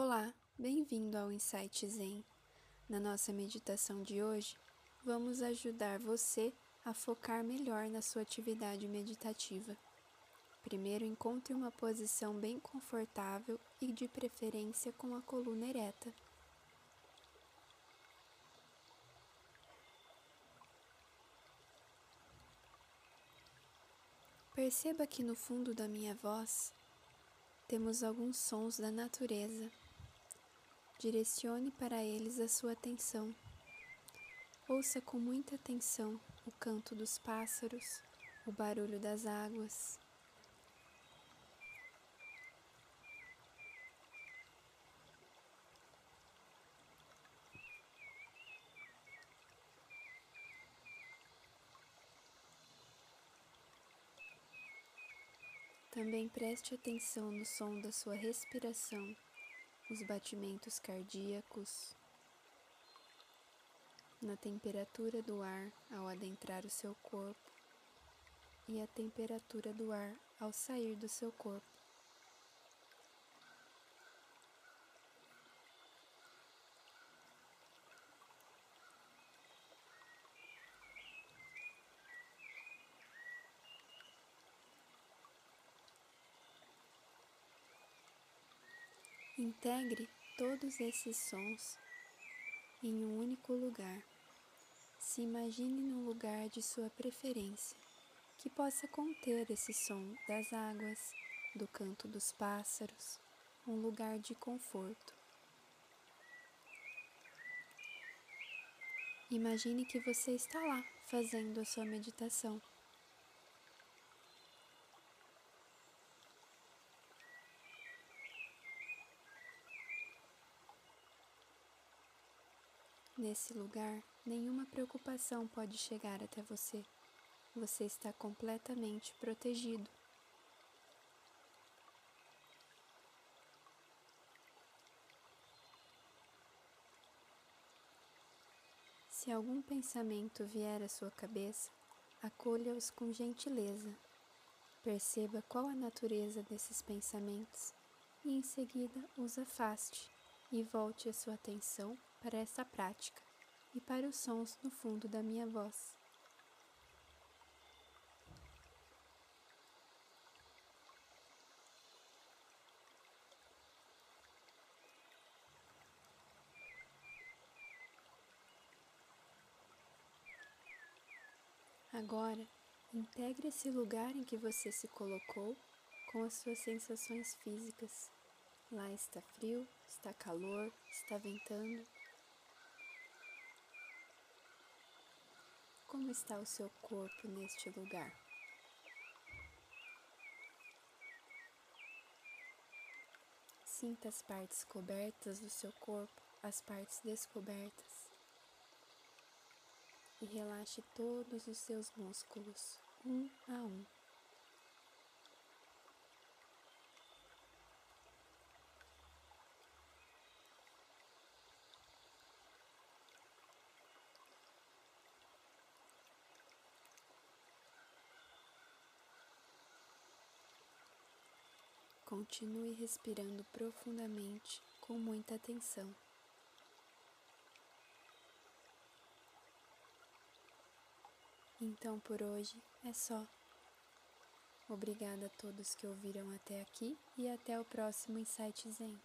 Olá, bem-vindo ao Insight Zen. Na nossa meditação de hoje, vamos ajudar você a focar melhor na sua atividade meditativa. Primeiro, encontre uma posição bem confortável e, de preferência, com a coluna ereta. Perceba que no fundo da minha voz temos alguns sons da natureza. Direcione para eles a sua atenção. Ouça com muita atenção o canto dos pássaros, o barulho das águas. Também preste atenção no som da sua respiração, os batimentos cardíacos, na temperatura do ar ao adentrar o seu corpo e a temperatura do ar ao sair do seu corpo. Integre todos esses sons em um único lugar. Se imagine no lugar de sua preferência, que possa conter esse som das águas, do canto dos pássaros, um lugar de conforto. Imagine que você está lá fazendo a sua meditação. Nesse lugar, nenhuma preocupação pode chegar até você. Você está completamente protegido. Se algum pensamento vier à sua cabeça, acolha-os com gentileza. Perceba qual a natureza desses pensamentos e em seguida os afaste e volte a sua atenção para essa prática e para os sons no fundo da minha voz. Agora, integre esse lugar em que você se colocou com as suas sensações físicas. Lá está frio, está calor, está ventando. Como está o seu corpo neste lugar? Sinta as partes cobertas do seu corpo, as partes descobertas. E relaxe todos os seus músculos, um a um. Continue respirando profundamente com muita atenção. Então por hoje é só. Obrigada a todos que ouviram até aqui e até o próximo Insight Zen.